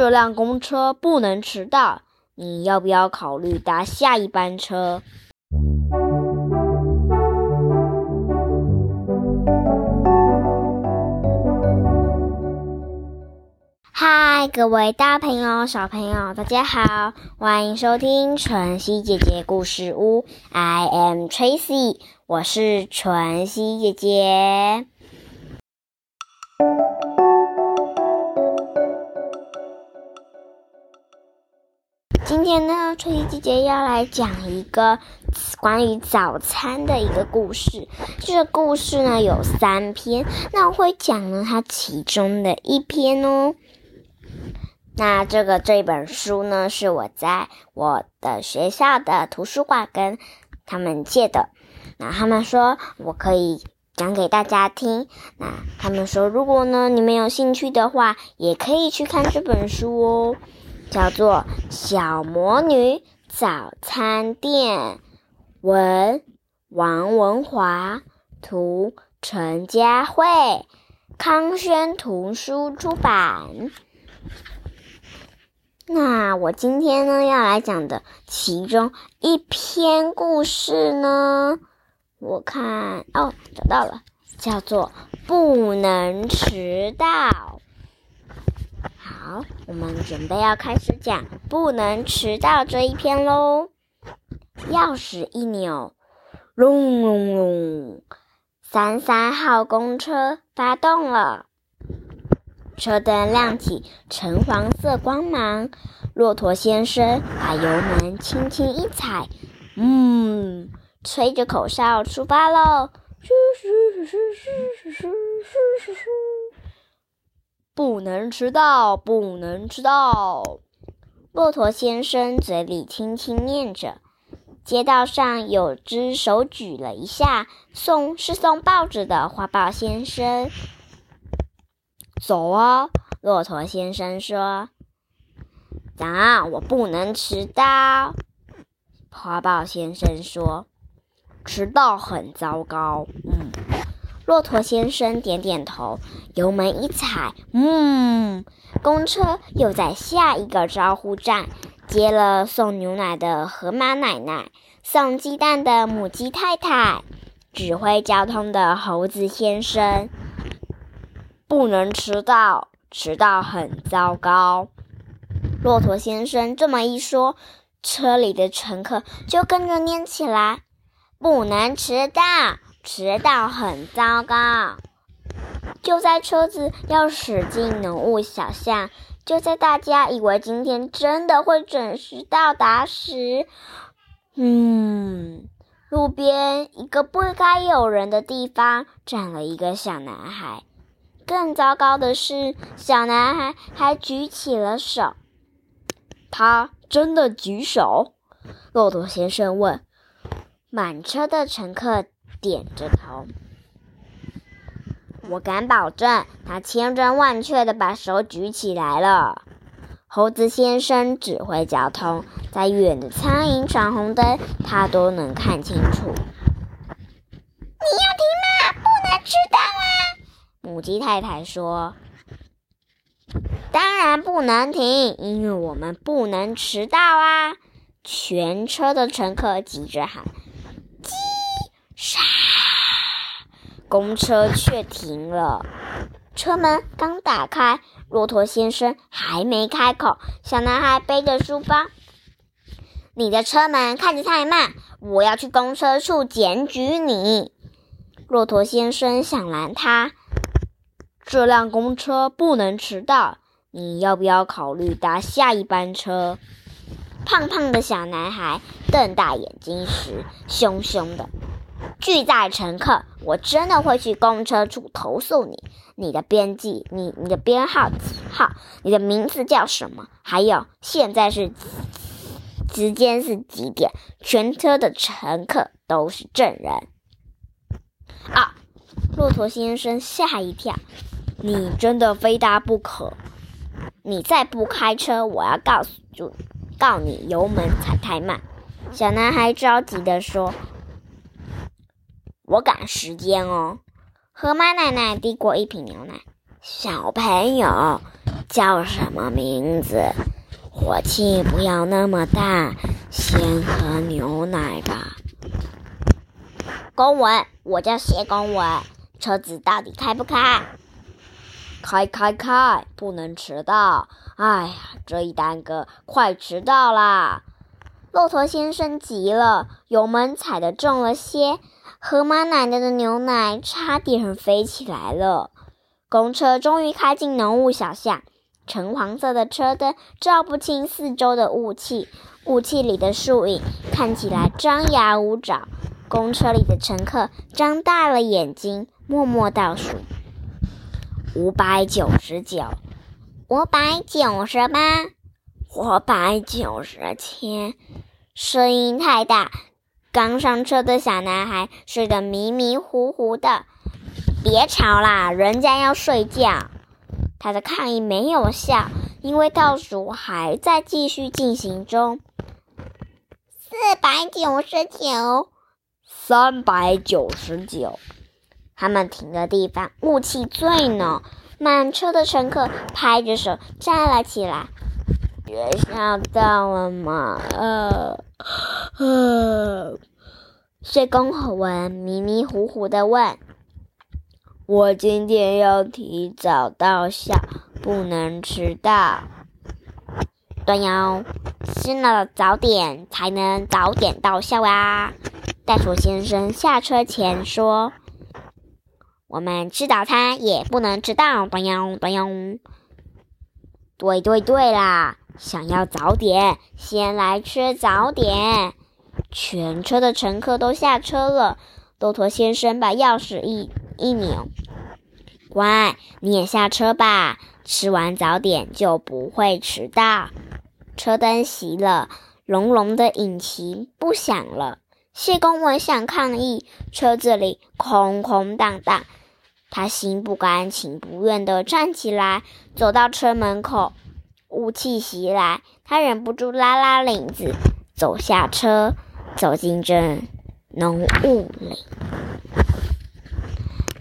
这辆公车不能迟到，你要不要考虑搭下一班车？嗨，各位大朋友、小朋友，大家好，欢迎收听晨曦姐姐故事屋。I am Tracy，我是晨曦姐姐。今天呢，春熙姐姐要来讲一个关于早餐的一个故事。这个故事呢有三篇，那我会讲呢它其中的一篇哦。那这个这本书呢是我在我的学校的图书馆跟他们借的。那他们说我可以讲给大家听。那他们说如果呢你们有兴趣的话，也可以去看这本书哦。叫做《小魔女早餐店》，文王文华，图陈佳慧，康轩图书出版。那我今天呢要来讲的其中一篇故事呢，我看哦找到了，叫做《不能迟到》。好，我们准备要开始讲不能迟到这一篇喽。钥匙一扭，隆隆隆，三三号公车发动了，车灯亮起橙黄色光芒。骆驼先生把油门轻轻一踩，嗯，吹着口哨出发喽。嘘嘘嘘嘘嘘嘘嘘嘘不能迟到，不能迟到。骆驼先生嘴里轻轻念着。街道上有只手举了一下，送是送报纸的花豹先生。走啊！骆驼先生说：“早，我不能迟到。”花豹先生说：“迟到很糟糕。”嗯。骆驼先生点点头，油门一踩，嗯，公车又在下一个招呼站接了送牛奶的河马奶奶，送鸡蛋的母鸡太太，指挥交通的猴子先生。不能迟到，迟到很糟糕。骆驼先生这么一说，车里的乘客就跟着念起来：不能迟到。迟到很糟糕。就在车子要驶进浓雾小巷，就在大家以为今天真的会准时到达时，嗯，路边一个不该有人的地方站了一个小男孩。更糟糕的是，小男孩还举起了手。他真的举手？骆驼先生问。满车的乘客。点着头，我敢保证，他千真万确的把手举起来了。猴子先生指挥交通，在远的苍蝇闯红灯，他都能看清楚。你要停吗？不能迟到啊！母鸡太太说：“当然不能停，因为我们不能迟到啊！”全车的乘客急着喊。公车却停了。车门刚打开，骆驼先生还没开口，小男孩背着书包：“你的车门开得太慢，我要去公车处检举你。”骆驼先生想拦他：“这辆公车不能迟到，你要不要考虑搭下一班车？”胖胖的小男孩瞪大眼睛时，凶凶的。拒载乘客，我真的会去公车处投诉你。你的编辑，你你的编号几号？你的名字叫什么？还有，现在是时间是几点？全车的乘客都是证人。啊！骆驼先生吓一跳，你真的非搭不可。你再不开车，我要告诉就告你油门踩太慢。小男孩着急地说。我赶时间哦。河马奶奶递过一瓶牛奶。小朋友，叫什么名字？火气不要那么大，先喝牛奶吧。公文，我叫谢公文。车子到底开不开？开开开，不能迟到。哎呀，这一耽搁，快迟到啦！骆驼先生急了，油门踩得重了些，河马奶奶的牛奶差点飞起来了。公车终于开进浓雾小巷，橙黄色的车灯照不清四周的雾气，雾气里的树影看起来张牙舞爪。公车里的乘客张大了眼睛，默默倒数：五百九十九，五百九十八，五百九十七。声音太大，刚上车的小男孩睡得迷迷糊糊的。别吵啦，人家要睡觉。他的抗议没有效，因为倒数还在继续进行中。四百九十九，三百九十九。他们停的地方雾气最浓，满车的乘客拍着手站了起来。学校到了吗？呃，呃，谢公文迷迷糊糊的问。我今天要提早到校，不能迟到。对哟，吃了早点才能早点到校啊！袋鼠先生下车前说：“我们吃早餐也不能迟到。”对哟，对哟。对对对啦！想要早点，先来吃早点。全车的乘客都下车了。骆驼先生把钥匙一一拧。乖，你也下车吧。吃完早点就不会迟到。车灯熄了，隆隆的引擎不响了。谢公文想抗议，车子里空空荡荡。他心不甘情不愿地站起来，走到车门口。雾气袭来，他忍不住拉拉领子，走下车，走进这浓雾里。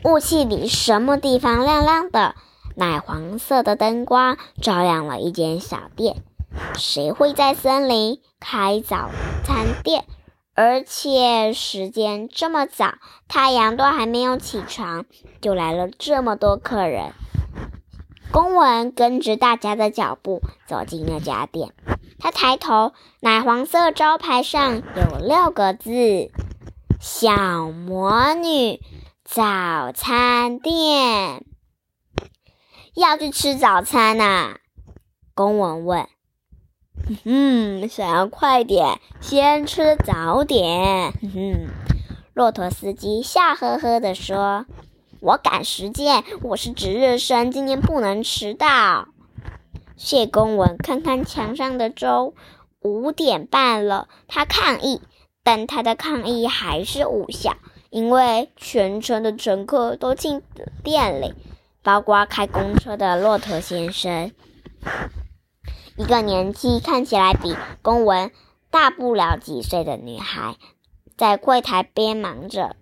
雾气里，什么地方亮亮的？奶黄色的灯光照亮了一间小店。谁会在森林开早餐店？而且时间这么早，太阳都还没有起床，就来了这么多客人。公文跟着大家的脚步走进那家店。他抬头，奶黄色招牌上有六个字：“小魔女。”早餐店要去吃早餐呐？公文问。嗯，想要快点，先吃早点。哼哼，骆驼司机笑呵呵地说：“我赶时间，我是值日生，今天不能迟到。”谢公文看看墙上的钟，五点半了。他抗议，但他的抗议还是无效。因为全车的乘客都进店里，包括开公车的骆驼先生。一个年纪看起来比公文大不了几岁的女孩，在柜台边忙着。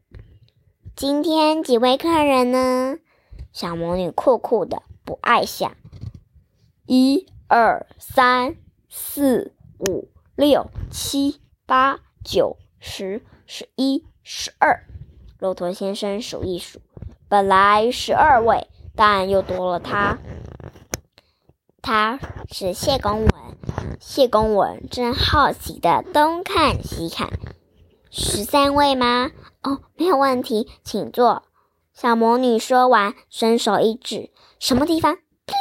今天几位客人呢？小魔女酷酷的，不爱想。一二三四五六七八九十十一十二。骆驼先生数一数，本来十二位，但又多了他。他是谢公文，谢公文正好奇的东看西看。十三位吗？哦，没有问题，请坐。小魔女说完，伸手一指，什么地方？叮，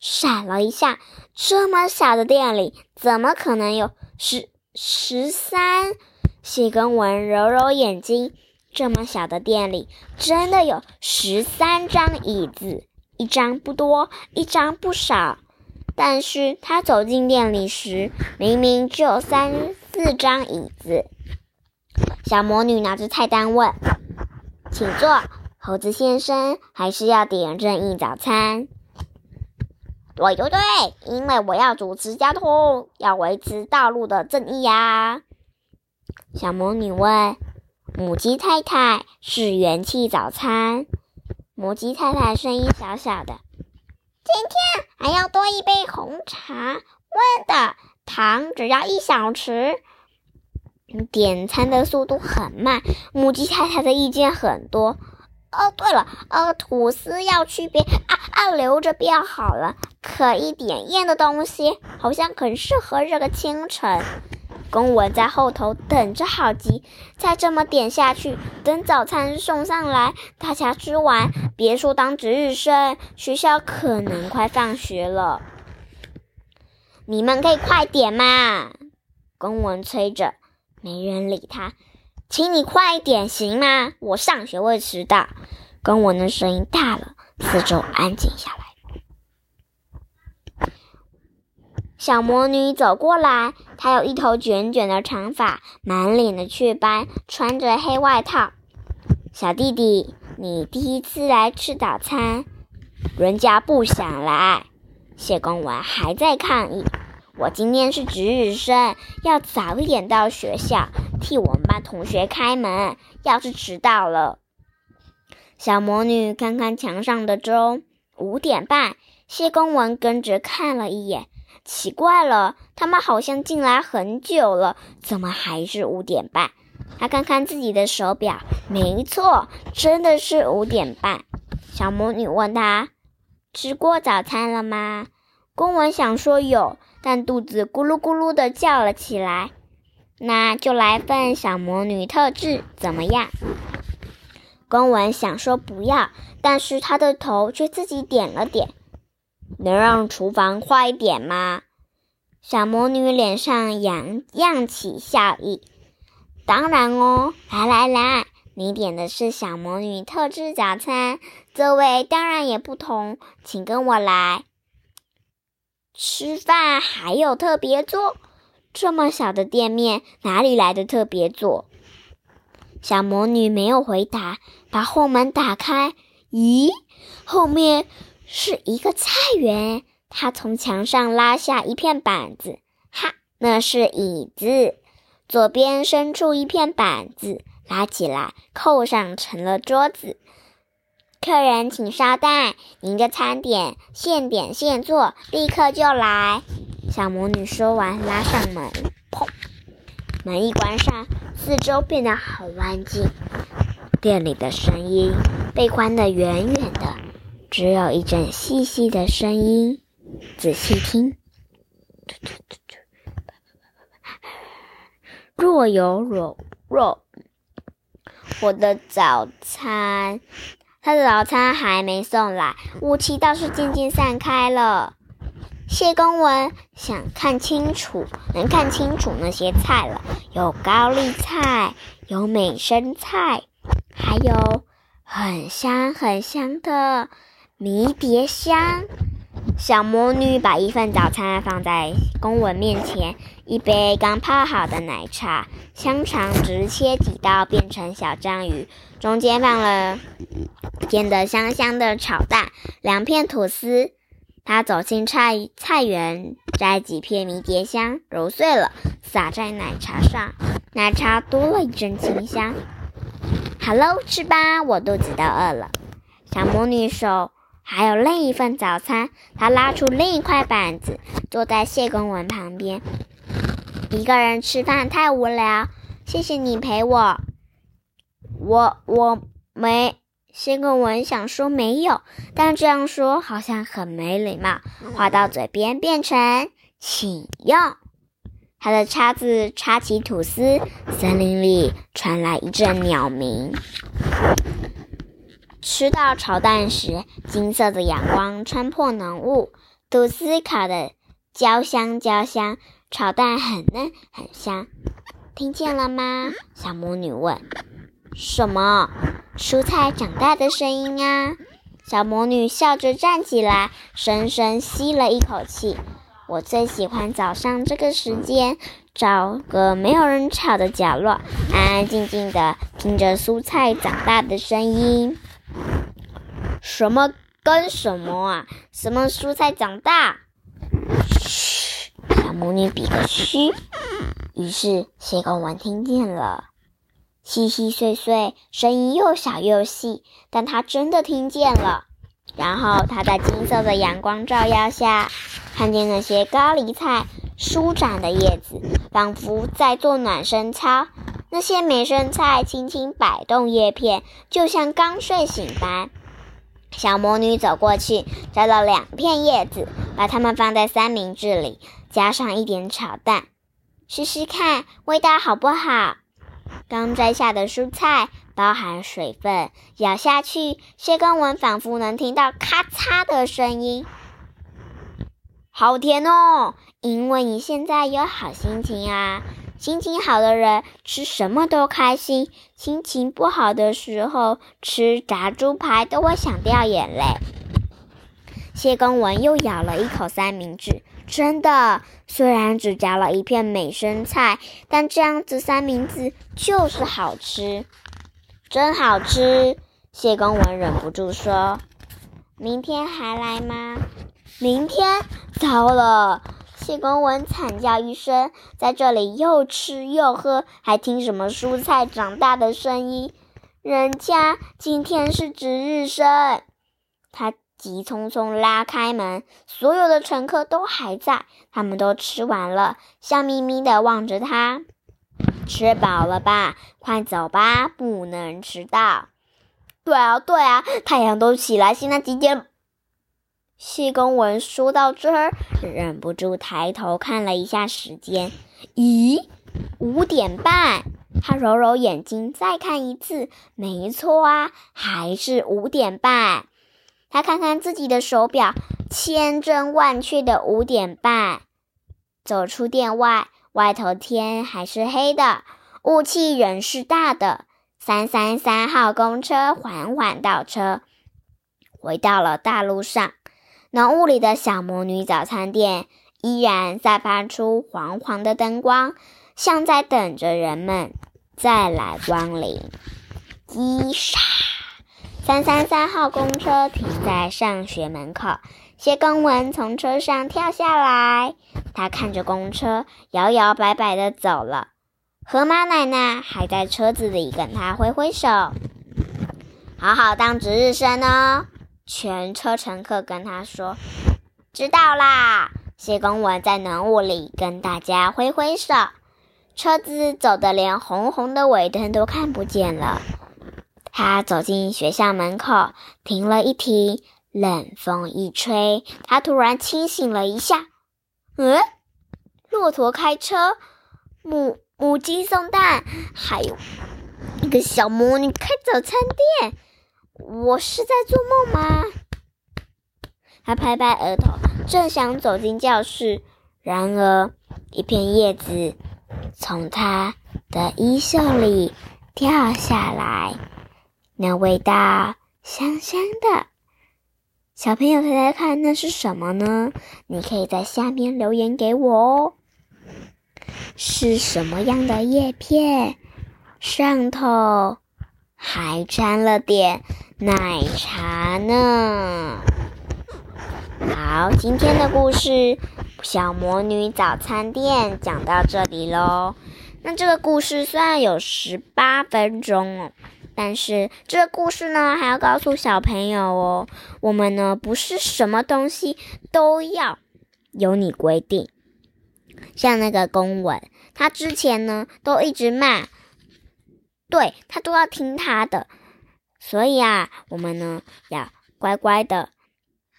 闪了一下。这么小的店里，怎么可能有十十三？谢公文揉揉眼睛。这么小的店里，真的有十三张椅子，一张不多，一张不少。但是他走进店里时，明明只有三四张椅子。小魔女拿着菜单问：“请坐，猴子先生，还是要点正义早餐？”“对对对，因为我要主持交通，要维持道路的正义呀。”小魔女问。母鸡太太是元气早餐，母鸡太太声音小小的：“今天还要多一杯红茶，温的，糖只要一小匙。”点餐的速度很慢，母鸡太太的意见很多。哦，对了，呃，吐司要区别啊啊，留着变好了，可一点咽的东西，好像很适合这个清晨。公文在后头等着，好急！再这么点下去，等早餐送上来，大家吃完，别说当值日生，学校可能快放学了。你们可以快点嘛！公文催着，没人理他。请你快一点行吗？我上学会迟到。公文的声音大了，四周安静下来。小魔女走过来，她有一头卷卷的长发，满脸的雀斑，穿着黑外套。小弟弟，你第一次来吃早餐，人家不想来。谢公文还在抗议。我今天是值日生，要早一点到学校，替我们班同学开门。要是迟到了，小魔女看看墙上的钟，五点半。谢公文跟着看了一眼。奇怪了，他们好像进来很久了，怎么还是五点半？他看看自己的手表，没错，真的是五点半。小魔女问他：“吃过早餐了吗？”公文想说有，但肚子咕噜咕噜的叫了起来。那就来份小魔女特制，怎么样？公文想说不要，但是他的头却自己点了点。能让厨房快一点吗？小魔女脸上扬漾起笑意。当然哦，来来来，你点的是小魔女特制早餐，座位当然也不同，请跟我来。吃饭还有特别座？这么小的店面哪里来的特别座？小魔女没有回答，把后门打开。咦，后面。是一个菜园，他从墙上拉下一片板子，哈，那是椅子。左边伸出一片板子，拉起来扣上成了桌子。客人请稍待，您的餐点现点现做，立刻就来。小魔女说完，拉上门，砰，门一关上，四周变得好安静，店里的声音被关得远远的。只有一阵细细的声音，仔细听，若有若若。我的早餐，他的早餐还没送来，雾气倒是渐渐散开了。谢公文想看清楚，能看清楚那些菜了，有高丽菜，有美生菜，还有很香很香的。迷迭香，小魔女把一份早餐放在公文面前，一杯刚泡好的奶茶，香肠直切几刀变成小章鱼，中间放了煎得香香的炒蛋，两片吐司。她走进菜菜园，摘几片迷迭香，揉碎了撒在奶茶上，奶茶多了一阵清香。好喽，吃吧，我肚子都饿了。小魔女手。还有另一份早餐，他拉出另一块板子，坐在谢公文旁边。一个人吃饭太无聊，谢谢你陪我。我我没谢公文想说没有，但这样说好像很没礼貌。话到嘴边变成请用。他的叉子插起吐司，森林里传来一阵鸟鸣。吃到炒蛋时，金色的阳光穿破浓雾，吐司烤的焦香焦香，炒蛋很嫩很香。听见了吗？小魔女问。什么？蔬菜长大的声音啊！小魔女笑着站起来，深深吸了一口气。我最喜欢早上这个时间，找个没有人吵的角落，安安静静的听着蔬菜长大的声音。什么跟什么啊？什么蔬菜长大？嘘，小魔女比个嘘。于是谢公文听见了。细细碎碎，声音又小又细，但他真的听见了。然后他在金色的阳光照耀下，看见那些高丽菜舒展的叶子，仿佛在做暖身操。那些美生菜轻轻摆动叶片，就像刚睡醒般。小魔女走过去，摘了两片叶子，把它们放在三明治里，加上一点炒蛋，试试看味道好不好。刚摘下的蔬菜包含水分，咬下去，谢根文仿佛能听到咔嚓的声音。好甜哦！因为你现在有好心情啊。心情好的人吃什么都开心，心情不好的时候吃炸猪排都会想掉眼泪。谢公文又咬了一口三明治，真的，虽然只夹了一片美生菜，但这样子三明治就是好吃，真好吃。谢公文忍不住说：“明天还来吗？”明天，糟了。谢公文惨叫一声，在这里又吃又喝，还听什么蔬菜长大的声音。人家今天是值日生，他急匆匆拉开门，所有的乘客都还在，他们都吃完了，笑眯眯的望着他。吃饱了吧？快走吧，不能迟到。对啊，对啊，太阳都起来，现在几点？谢公文说到这儿，忍不住抬头看了一下时间。咦，五点半！他揉揉眼睛，再看一次，没错啊，还是五点半。他看看自己的手表，千真万确的五点半。走出店外，外头天还是黑的，雾气仍是大的。三三三号公车缓缓倒车，回到了大路上。浓雾里的小魔女早餐店依然散发出黄黄的灯光，像在等着人们再来光临。叽沙，三三三号公车停在上学门口，谢公文从车上跳下来，他看着公车摇摇摆摆的走了。河马奶奶还在车子里跟他挥挥手，好好当值日生哦。全车乘客跟他说：“知道啦。”谢公文在浓雾里跟大家挥挥手，车子走得连红红的尾灯都看不见了。他走进学校门口，停了一停，冷风一吹，他突然清醒了一下。嗯，骆驼开车，母母鸡送蛋，还有一个小魔女开早餐店。我是在做梦吗？他拍拍额头，正想走进教室，然而一片叶子从他的衣袖里掉下来，那味道香香的。小朋友猜猜看，那是什么呢？你可以在下面留言给我哦。是什么样的叶片？上头还沾了点。奶茶呢？好，今天的故事《小魔女早餐店》讲到这里喽。那这个故事虽然有十八分钟哦，但是这个故事呢，还要告诉小朋友哦，我们呢不是什么东西都要由你规定。像那个公文，他之前呢都一直骂，对他都要听他的。所以啊，我们呢要乖乖的，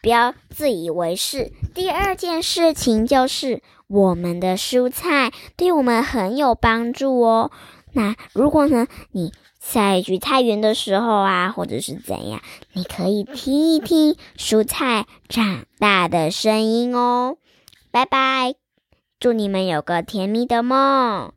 不要自以为是。第二件事情就是，我们的蔬菜对我们很有帮助哦。那如果呢你在去菜园的时候啊，或者是怎样，你可以听一听蔬菜长大的声音哦。拜拜，祝你们有个甜蜜的梦。